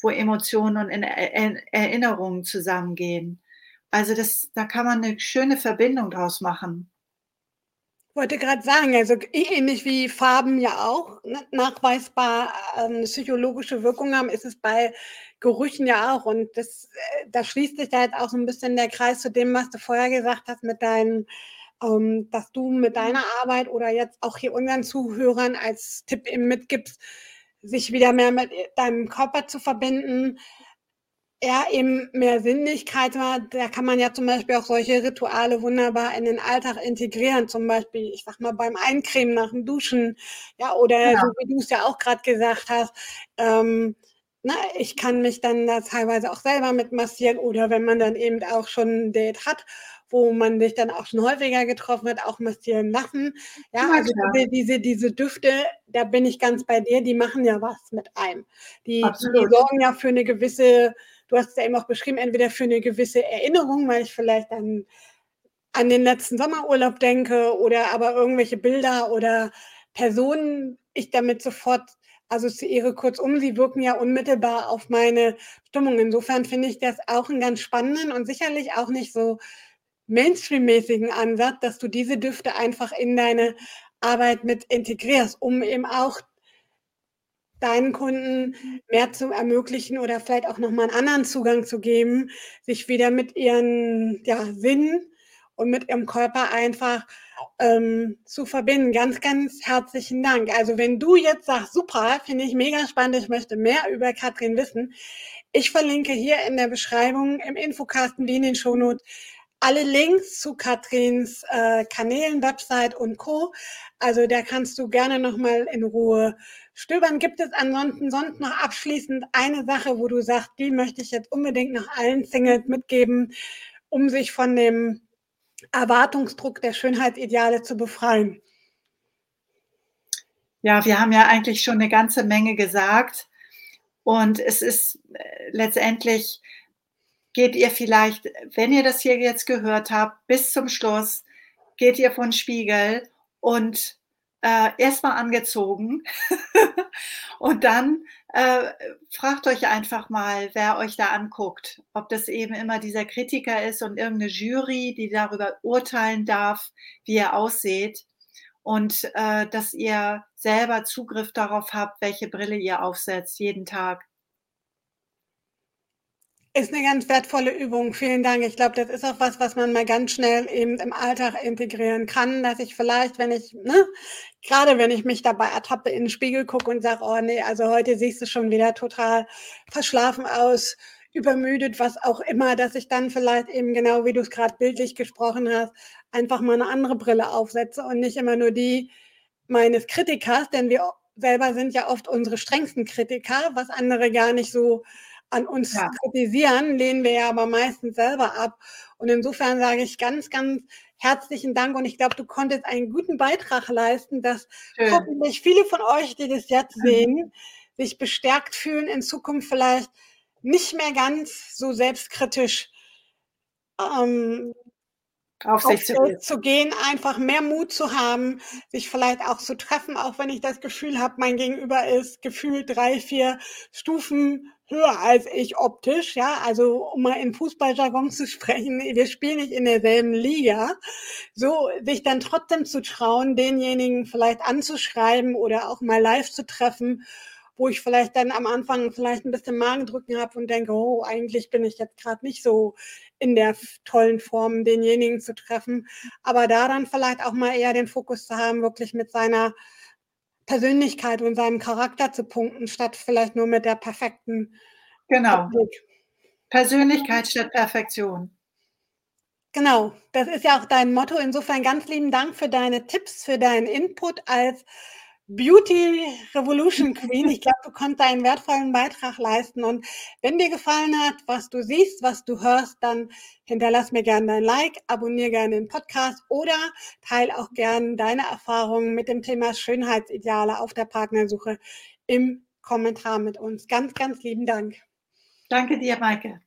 wo Emotionen und Erinnerungen zusammengehen. Also das, da kann man eine schöne Verbindung draus machen. Ich wollte gerade sagen, also ähnlich wie Farben ja auch nachweisbar ähm, psychologische Wirkung haben, ist es bei Gerüchen ja auch. Und das, äh, da schließt sich da jetzt auch so ein bisschen der Kreis zu dem, was du vorher gesagt hast mit deinen ähm, dass du mit deiner Arbeit oder jetzt auch hier unseren Zuhörern als Tipp eben mitgibst, sich wieder mehr mit deinem Körper zu verbinden. Ja, eben mehr Sinnlichkeit, da kann man ja zum Beispiel auch solche Rituale wunderbar in den Alltag integrieren, zum Beispiel, ich sag mal, beim Eincremen nach dem Duschen, ja, oder ja. so wie du es ja auch gerade gesagt hast, ähm, na, ich kann mich dann da teilweise auch selber mit massieren oder wenn man dann eben auch schon ein Date hat wo man sich dann auch schon häufiger getroffen hat, auch massieren lassen. Ja, ja also diese, diese Düfte, da bin ich ganz bei dir, die machen ja was mit einem. Die, die sorgen ja für eine gewisse, du hast es ja eben auch beschrieben, entweder für eine gewisse Erinnerung, weil ich vielleicht dann an den letzten Sommerurlaub denke oder aber irgendwelche Bilder oder Personen ich damit sofort assoziiere. Kurzum, sie wirken ja unmittelbar auf meine Stimmung. Insofern finde ich das auch einen ganz spannenden und sicherlich auch nicht so Mainstream-mäßigen Ansatz, dass du diese Düfte einfach in deine Arbeit mit integrierst, um eben auch deinen Kunden mehr zu ermöglichen oder vielleicht auch nochmal einen anderen Zugang zu geben, sich wieder mit ihren ja, Sinnen und mit ihrem Körper einfach ähm, zu verbinden. Ganz, ganz herzlichen Dank. Also wenn du jetzt sagst, super, finde ich mega spannend, ich möchte mehr über Katrin wissen. Ich verlinke hier in der Beschreibung im Infokasten wie in den Shownotes alle Links zu Katrins äh, Kanälen, Website und Co. Also da kannst du gerne nochmal in Ruhe stöbern. Gibt es ansonsten sonst noch abschließend eine Sache, wo du sagst, die möchte ich jetzt unbedingt noch allen Singles mitgeben, um sich von dem Erwartungsdruck der Schönheitsideale zu befreien? Ja, wir haben ja eigentlich schon eine ganze Menge gesagt. Und es ist äh, letztendlich, geht ihr vielleicht, wenn ihr das hier jetzt gehört habt, bis zum Schluss, geht ihr von Spiegel und äh, erstmal angezogen und dann äh, fragt euch einfach mal, wer euch da anguckt, ob das eben immer dieser Kritiker ist und irgendeine Jury, die darüber urteilen darf, wie ihr ausseht und äh, dass ihr selber Zugriff darauf habt, welche Brille ihr aufsetzt jeden Tag. Ist eine ganz wertvolle Übung. Vielen Dank. Ich glaube, das ist auch was, was man mal ganz schnell eben im Alltag integrieren kann, dass ich vielleicht, wenn ich, ne, gerade wenn ich mich dabei ertappe, in den Spiegel gucke und sage, oh nee, also heute siehst du schon wieder total verschlafen aus, übermüdet, was auch immer, dass ich dann vielleicht eben genau, wie du es gerade bildlich gesprochen hast, einfach mal eine andere Brille aufsetze und nicht immer nur die meines Kritikers, denn wir selber sind ja oft unsere strengsten Kritiker, was andere gar nicht so an uns ja. kritisieren, lehnen wir ja aber meistens selber ab. Und insofern sage ich ganz, ganz herzlichen Dank und ich glaube, du konntest einen guten Beitrag leisten, dass Schön. hoffentlich viele von euch, die das jetzt mhm. sehen, sich bestärkt fühlen, in Zukunft vielleicht nicht mehr ganz so selbstkritisch ähm, auf sich zu, zu, gehen, einfach mehr Mut zu haben, sich vielleicht auch zu treffen, auch wenn ich das Gefühl habe, mein Gegenüber ist gefühlt drei, vier Stufen höher als ich optisch, ja, also um mal in Fußballjargon zu sprechen, wir spielen nicht in derselben Liga, so sich dann trotzdem zu trauen, denjenigen vielleicht anzuschreiben oder auch mal live zu treffen wo ich vielleicht dann am Anfang vielleicht ein bisschen Magendrücken habe und denke, oh, eigentlich bin ich jetzt gerade nicht so in der tollen Form, denjenigen zu treffen. Aber da dann vielleicht auch mal eher den Fokus zu haben, wirklich mit seiner Persönlichkeit und seinem Charakter zu punkten, statt vielleicht nur mit der perfekten. Genau. Optik. Persönlichkeit statt Perfektion. Genau, das ist ja auch dein Motto. Insofern ganz lieben Dank für deine Tipps, für deinen Input als Beauty Revolution Queen. Ich glaube, du konntest einen wertvollen Beitrag leisten. Und wenn dir gefallen hat, was du siehst, was du hörst, dann hinterlass mir gerne dein Like, abonniere gerne den Podcast oder teile auch gerne deine Erfahrungen mit dem Thema Schönheitsideale auf der Partnersuche im Kommentar mit uns. Ganz, ganz lieben Dank. Danke dir, Maike.